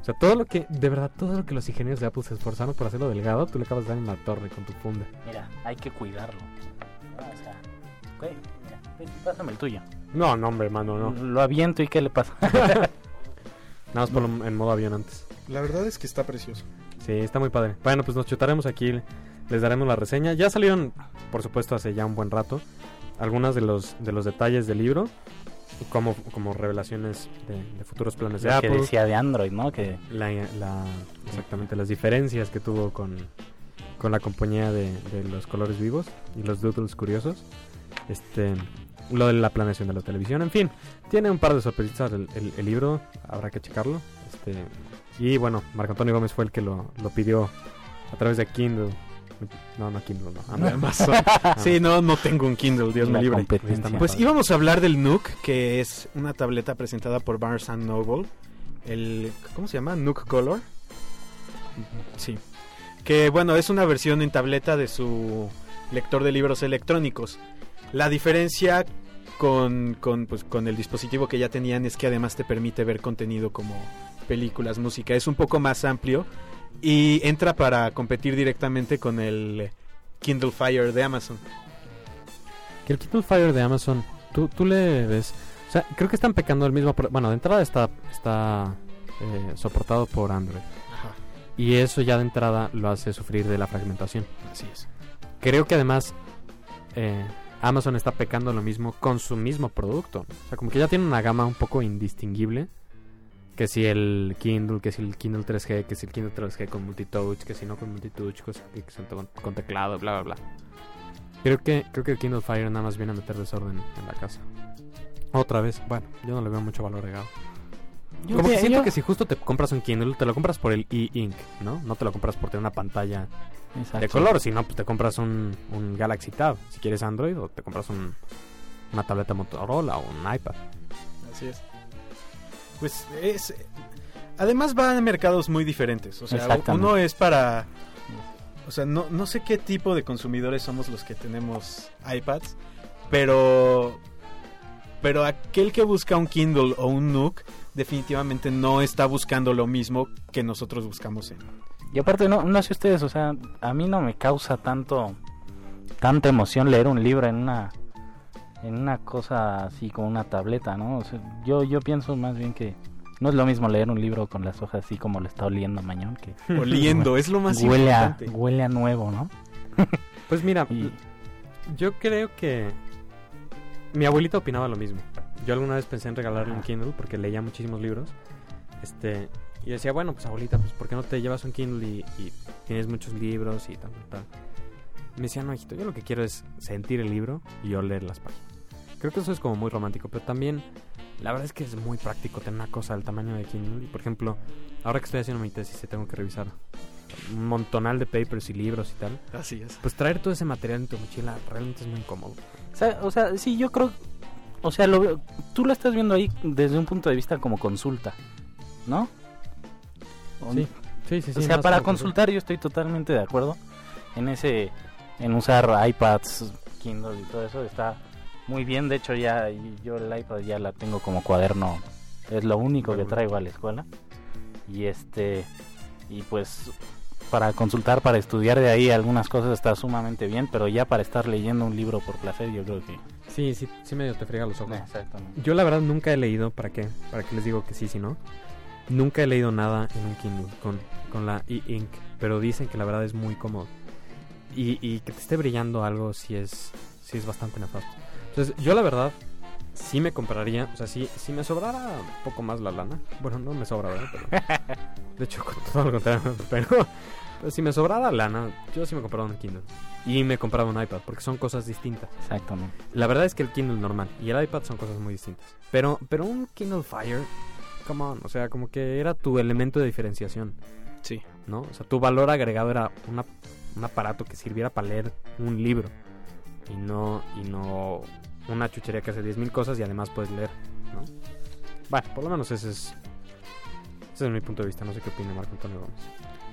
O sea, todo lo que, de verdad, todo lo que los ingenieros de Apple se esforzaron por hacerlo delgado, tú le acabas de dar en la torre con tu funda. Mira, hay que cuidarlo. O sea, ok, mira, ven, pásame el tuyo. No, no, hombre, hermano, no. Lo aviento y ¿qué le pasa? Nada más ponlo en modo avión antes. La verdad es que está precioso. Sí, está muy padre. Bueno, pues nos chutaremos aquí, les daremos la reseña. Ya salieron, por supuesto, hace ya un buen rato, algunas de los, de los detalles del libro, como, como revelaciones de, de futuros planes de Lo que Apple. decía de Android, ¿no? Que la, la- exactamente las diferencias que tuvo con, con la compañía de, de los colores vivos y los doodles curiosos este lo de la planeación de la televisión en fin tiene un par de sorpresitas el, el- el libro habrá que checarlo este y bueno Marco Antonio Gómez fue el que lo, lo pidió a través de Kindle no no Kindle no Amazon. Sí, no, no tengo un Kindle, Dios me libre. Pues íbamos a hablar del Nook, que es una tableta presentada por Barnes Noble. El, ¿Cómo se llama? Nook Color. Sí. Que bueno, es una versión en tableta de su lector de libros electrónicos. La diferencia con, con, pues, con el dispositivo que ya tenían es que además te permite ver contenido como películas, música. Es un poco más amplio y entra para competir directamente con el Kindle Fire de Amazon. que el Kindle Fire de Amazon tú, tú le ves o sea creo que están pecando el mismo bueno de entrada está está eh, soportado por Android y eso ya de entrada lo hace sufrir de la fragmentación Así es. creo que además eh, Amazon está pecando lo mismo con su mismo producto. O sea, como que ya tiene una gama un poco indistinguible. Que si el Kindle, que si el Kindle 3G, que si el Kindle 3G con multitouch, que si no con multitouch, que si con, con teclado, bla, bla, bla. Creo que, creo que el Kindle Fire nada más viene a meter desorden en la casa. Otra vez, bueno, yo no le veo mucho valor agregado. Yo Como que que- siento yo- que si justo te compras un Kindle, te lo compras por el e-ink, ¿no? No te lo compras por tener una pantalla Exacto. de color, si no, pues te compras un, un Galaxy Tab, si quieres Android, o te compras un, una tableta Motorola o un iPad. Así es. Pues es. Además va a mercados muy diferentes. O sea, uno es para. O sea, no, no sé qué tipo de consumidores somos los que tenemos iPads, pero. Pero aquel que busca un Kindle o un Nook, definitivamente no está buscando lo mismo que nosotros buscamos en. Y aparte, no, no sé ustedes, o sea, a mí no me causa tanto, tanta emoción leer un libro en una, en una cosa así como una tableta, ¿no? O sea, yo, yo pienso más bien que no es lo mismo leer un libro con las hojas así como lo está oliendo Mañón, que Oliendo, es lo más huele a, importante. huele a nuevo, ¿no? Pues mira, Y- yo creo que mi abuelita opinaba lo mismo. Yo alguna vez pensé en regalarle un Kindle porque leía muchísimos libros. Este, y decía, bueno, pues abuelita, pues ¿por qué no te llevas un Kindle y, y tienes muchos libros y tal, tal? Me decía, no, hijito, yo lo que quiero es sentir el libro y yo leer las páginas. Creo que eso es como muy romántico, pero también la verdad es que es muy práctico tener una cosa del tamaño de Kindle. Y por ejemplo, ahora que estoy haciendo mi tesis y tengo que revisar un montonal de papers y libros y tal, Así es. pues traer todo ese material en tu mochila realmente es muy incómodo. O sea, o sea, sí, yo creo, o sea, lo tú lo estás viendo ahí desde un punto de vista como consulta, ¿no? Sí, sí, sí. sí o sea, para consultar yo estoy totalmente de acuerdo en ese, en usar iPads, Kindle y todo eso está muy bien. De hecho ya yo el iPad ya la tengo como cuaderno, es lo único que traigo a la escuela y este y pues para consultar, para estudiar de ahí algunas cosas está sumamente bien, pero ya para estar leyendo un libro por placer yo creo que Sí, sí, sí medio te friega los ojos. Exactamente. Yo la verdad nunca he leído, ¿para qué? ¿Para qué les digo que sí, si no? Nunca he leído nada en un Kindle con, con la e-ink, pero dicen que la verdad es muy cómodo. Y, y que te esté brillando algo sí es, sí es bastante nefasto. Entonces, yo la verdad sí me compraría, o sea, si, si me sobrara un poco más la lana, bueno, no me sobra, ¿verdad? Pero, de hecho, con todo lo contrario, pero, pero si me sobrara lana, yo sí me compraba un Kindle. Y me compraba un iPad, porque son cosas distintas. Exactamente. La verdad es que el Kindle normal y el iPad son cosas muy distintas. Pero, pero un Kindle Fire, come on, o sea, como que era tu elemento de diferenciación. Sí. ¿No? O sea, tu valor agregado era una- un aparato que sirviera para leer un libro. Y no, y no una chuchería que hace 10.000 cosas y además puedes leer, ¿no? Bueno, por lo menos ese es, ese es mi punto de vista. No sé qué opina Marco Antonio Gómez.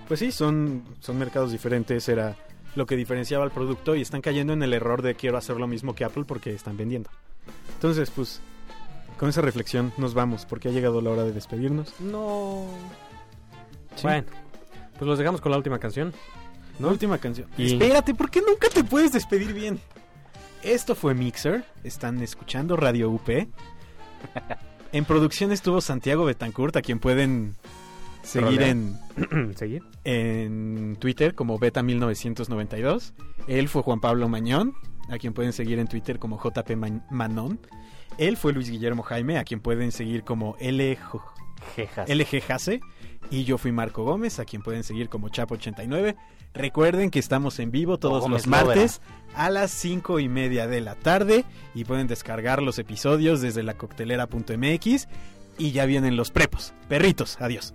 Pues sí, son, son mercados diferentes, era lo que diferenciaba el producto y están cayendo en el error de quiero hacer lo mismo que Apple porque están vendiendo. Entonces, pues, con esa reflexión nos vamos porque ha llegado la hora de despedirnos. No. Sí. Bueno, pues los dejamos con la última canción. La última canción. Y- Espérate, ¿por qué nunca te puedes despedir bien? Esto fue Mixer. Están escuchando Radio UP. En producción estuvo Santiago Betancourt, a quien pueden seguir en, ¿Seguir? en Twitter como Beta1992. Él fue Juan Pablo Mañón, a quien pueden seguir en Twitter como JP Man- Manón. Él fue Luis Guillermo Jaime, a quien pueden seguir como LG Jase. Y yo fui Marco Gómez, a quien pueden seguir como Chapo89. Recuerden que estamos en vivo todos Gómez los martes a las 5 y media de la tarde. Y pueden descargar los episodios desde la coctelera.mx. Y ya vienen los prepos. Perritos, adiós.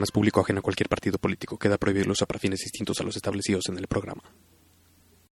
Programa es público ajeno a cualquier partido político. Queda uso para fines distintos a los establecidos en el programa.